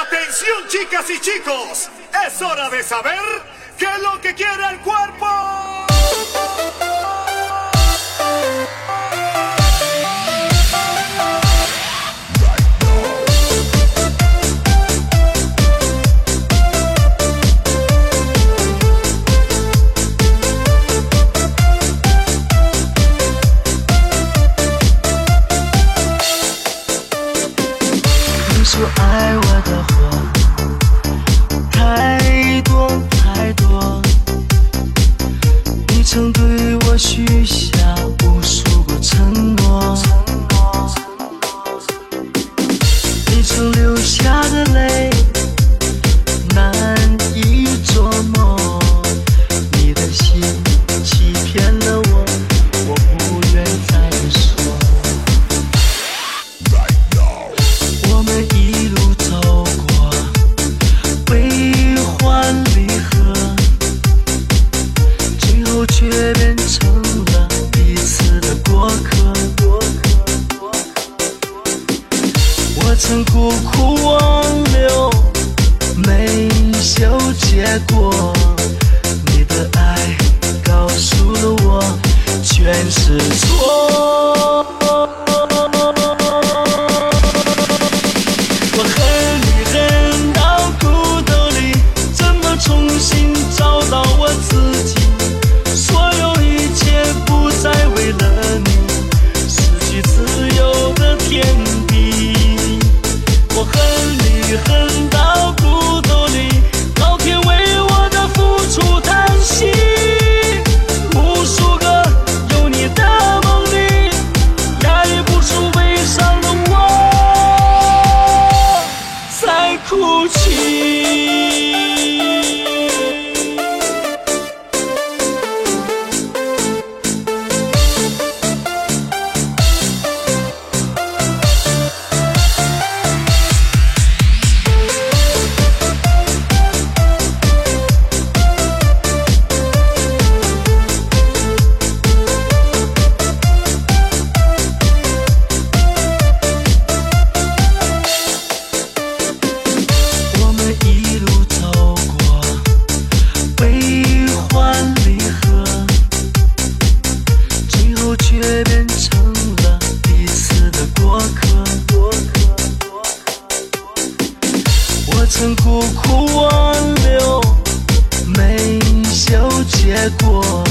Atención chicas y chicos, es hora de saber qué es lo que quiere el cuerpo. 曾苦苦挽留没有结果。你的爱告诉了我全是错。我恨你恨到骨头里怎么重新找到我自己？所有一切不再曾苦苦挽留没有结果。